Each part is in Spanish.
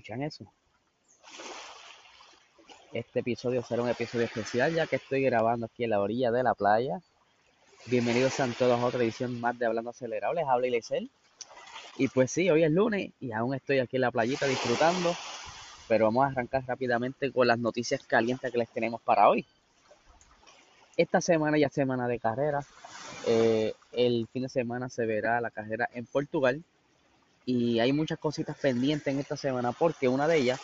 ¿Escuchan eso? Este episodio será un episodio especial ya que estoy grabando aquí en la orilla de la playa. Bienvenidos a todos a otra edición más de Hablando Acelerables. Habla Ilecel. Y pues sí, hoy es lunes y aún estoy aquí en la playita disfrutando. Pero vamos a arrancar rápidamente con las noticias calientes que les tenemos para hoy. Esta semana ya semana de carrera. Eh, el fin de semana se verá la carrera en Portugal y hay muchas cositas pendientes en esta semana porque una de ellas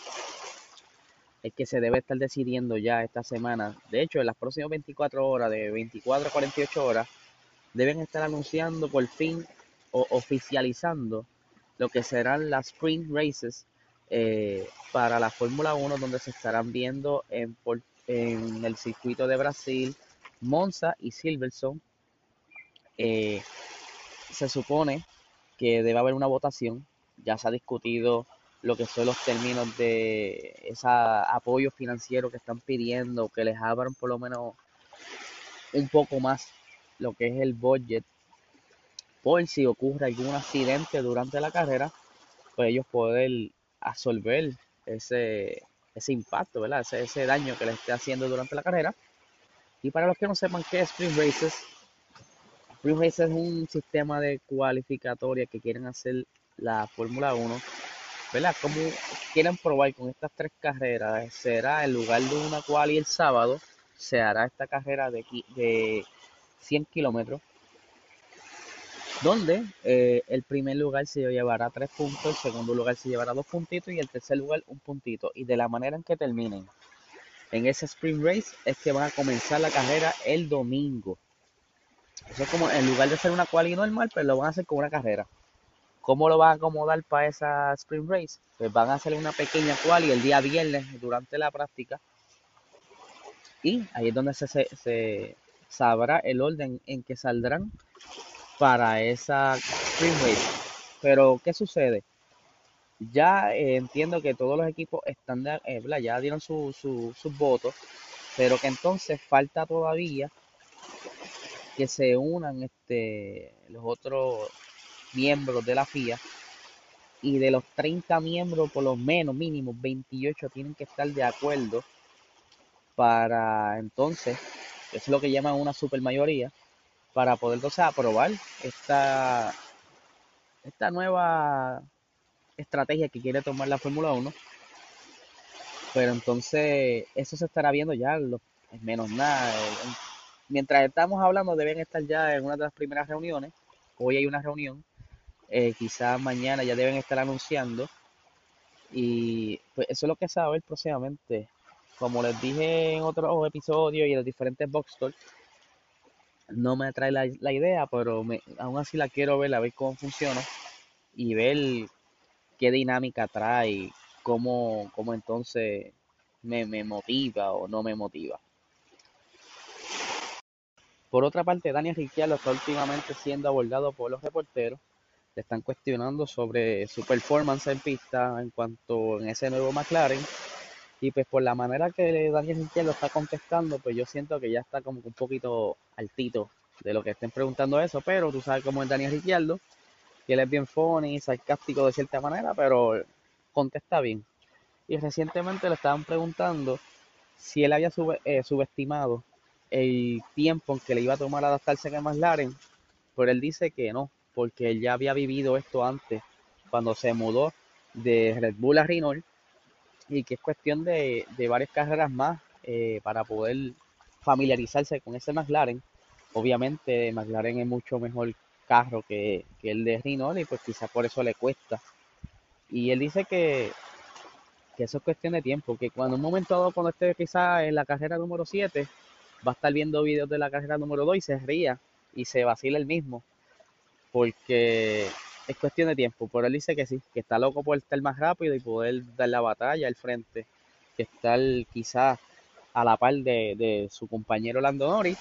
es que se debe estar decidiendo ya esta semana. De hecho, en las próximas 24 horas, de 24 a 48 horas, deben estar anunciando por fin o oficializando lo que serán las sprint races eh, para la Fórmula 1, donde se estarán viendo en, en, el circuito de Brasil, Monza y Silverstone. Eh, se supone que debe haber una votación. Ya se ha discutido lo que son los términos de ese apoyo financiero que están pidiendo, que les abran por lo menos un poco más lo que es el budget, por si ocurre algún accidente durante la carrera, pues ellos poder absorber ese, ese impacto, ¿verdad? Ese, ese daño que les esté haciendo durante la carrera. Y para los que no sepan qué es Sprint Races, ese es un sistema de cualificatoria que quieren hacer la Fórmula 1. ¿Verdad? Como quieren probar con estas tres carreras, será el lugar de una cual y el sábado se hará esta carrera de, de 100 kilómetros, donde eh, el primer lugar se llevará tres puntos, el segundo lugar se llevará dos puntitos y el tercer lugar un puntito. Y de la manera en que terminen en ese sprint race es que van a comenzar la carrera el domingo. Eso es como, en lugar de ser una quali normal, pues lo van a hacer con una carrera. ¿Cómo lo van a acomodar para esa sprint race? Pues van a hacer una pequeña quali el día viernes durante la práctica. Y ahí es donde se, sabrá el orden en que saldrán para esa sprint race. Pero, ¿qué sucede? Ya eh, entiendo que todos los equipos están de, eh, ya dieron sus votos, pero que entonces falta todavía que se unan este, los otros miembros de la FIA y de los 30 miembros, por lo menos mínimo 28 tienen que estar de acuerdo para entonces, eso es lo que llaman una supermayoría, para poder aprobar esta, esta nueva estrategia que quiere tomar la Fórmula 1. Pero entonces eso se estará viendo ya en menos nada mientras estamos hablando deben estar ya en una de las primeras reuniones. Hoy hay una reunión, eh, quizás mañana ya deben estar anunciando. Y pues eso es lo que se próximamente. Como les dije en otros episodios y en los diferentes box talks, no me atrae la, idea, pero aún así la quiero ver, a ver cómo funciona y ver qué dinámica trae, cómo, cómo entonces me, me motiva o no me motiva. Por otra parte, Daniel Ricciardo está últimamente siendo abordado por los reporteros. Le están cuestionando sobre su performance en pista en cuanto en ese nuevo McLaren. Y pues por la manera que Daniel Ricciardo está contestando, pues yo siento que ya está como un poquito altito de lo que estén preguntando eso. Pero tú sabes cómo es Daniel Ricciardo, que él es bien funny, sarcástico de cierta manera, pero contesta bien. Y recientemente le estaban preguntando si él había eh, subestimado el tiempo en que le iba a tomar adaptarse a McLaren, pero él dice que no, porque él ya había vivido esto antes, cuando se mudó de Red Bull a Renault, y que es cuestión de, varias carreras más eh, para poder familiarizarse con ese McLaren. Obviamente McLaren es mucho mejor carro que, el de Renault y pues quizás por eso le cuesta. Y él dice que, que eso es cuestión de tiempo, que cuando un momento dado, cuando esté quizás en la carrera número 7, va a estar viendo videos de la carrera número 2 y se ría y se vacila el mismo. Porque es cuestión de tiempo. Pero él dice que sí, que está loco por estar más rápido y poder dar la batalla al frente. Que estar quizás a la par de, su compañero Lando Norris,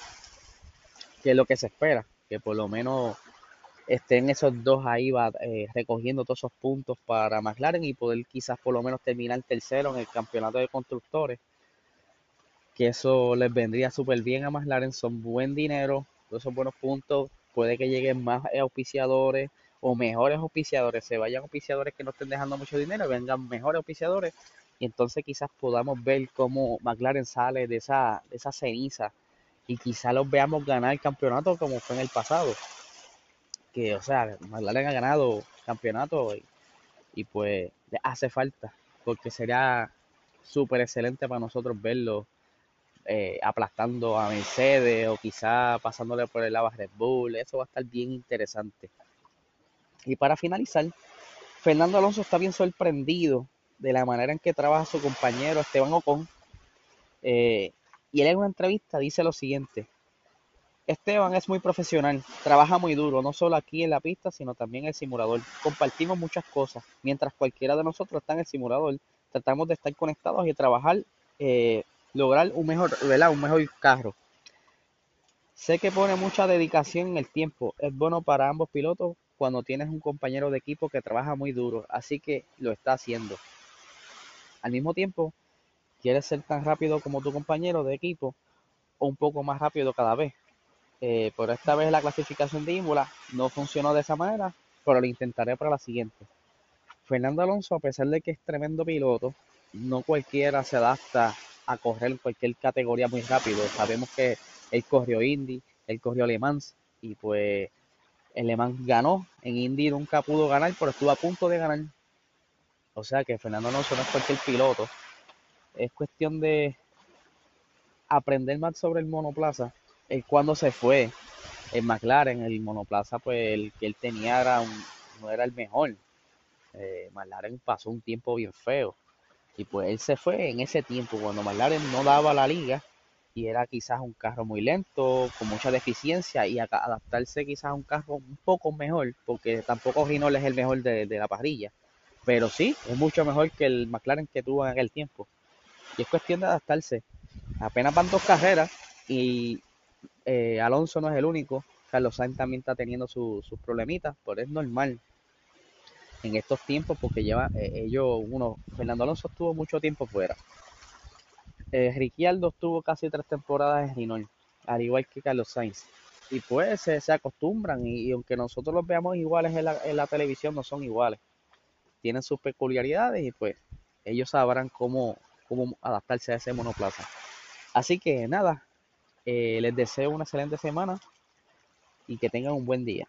que es lo que se espera. Que por lo menos estén esos dos ahí va, eh, recogiendo todos esos puntos para McLaren y poder quizás por lo menos terminar tercero en el campeonato de constructores que eso les vendría súper bien a McLaren, son buen dinero, todos son buenos puntos, puede que lleguen más auspiciadores o mejores auspiciadores, se vayan auspiciadores que no estén dejando mucho dinero, vengan mejores auspiciadores y entonces quizás podamos ver cómo McLaren sale de esa, de esa ceniza y quizás los veamos ganar el campeonato como fue en el pasado. Que, o sea, McLaren ha ganado campeonato y, y pues hace falta, porque sería súper excelente para nosotros verlo eh, aplastando a Mercedes o quizá pasándole por el lado a Red Bull. Eso va a estar bien interesante. Y para finalizar, Fernando Alonso está bien sorprendido de la manera en que trabaja su compañero Esteban Ocon. Eh, y él en una entrevista dice lo siguiente. Esteban es muy profesional, trabaja muy duro, no solo aquí en la pista, sino también en el simulador. Compartimos muchas cosas. Mientras cualquiera de nosotros está en el simulador, tratamos de estar conectados y trabajar, eh, lograr un mejor, ¿verdad? un mejor carro. Sé que pone mucha dedicación en el tiempo. Es bueno para ambos pilotos cuando tienes un compañero de equipo que trabaja muy duro, así que lo está haciendo. Al mismo tiempo, quieres ser tan rápido como tu compañero de equipo o un poco más rápido cada vez. Eh, por esta vez la clasificación de Imola no funcionó de esa manera, pero lo intentaré para la siguiente. Fernando Alonso, a pesar de que es tremendo piloto, no cualquiera se adapta a correr en cualquier categoría muy rápido. Sabemos que él corrió Indy, él corrió Le Mans y pues el Le Mans ganó. En Indy nunca pudo ganar, pero estuvo a punto de ganar. O sea que Fernando Alonso es cualquier piloto. Es cuestión de aprender más sobre el monoplaza él cuando se fue en McLaren, el monoplaza, pues el que él tenía era no era el mejor. Eh, McLaren pasó un tiempo bien feo. Y pues él se fue en ese tiempo, cuando McLaren no daba la liga y era quizás un carro muy lento, con mucha deficiencia y adaptarse quizás a un carro un poco mejor, porque tampoco Rinol es el mejor de, de la parrilla. Pero sí, es mucho mejor que el McLaren que tuvo en aquel tiempo. Y es cuestión de adaptarse. Apenas van dos carreras y eh, Alonso no es el único. Carlos Sainz también está teniendo sus problemitas, pero es normal en estos tiempos porque lleva eh, ellos, uno, Fernando Alonso estuvo mucho tiempo fuera. Eh, Ricciardo estuvo casi tres temporadas en Renault, al igual que Carlos Sainz. Y pues se, acostumbran y, aunque nosotros los veamos iguales en la, en la televisión, no son iguales. Tienen sus peculiaridades y pues ellos sabrán cómo, cómo adaptarse a ese monoplaza. Así que nada, eh, les deseo una excelente semana y que tengan un buen día.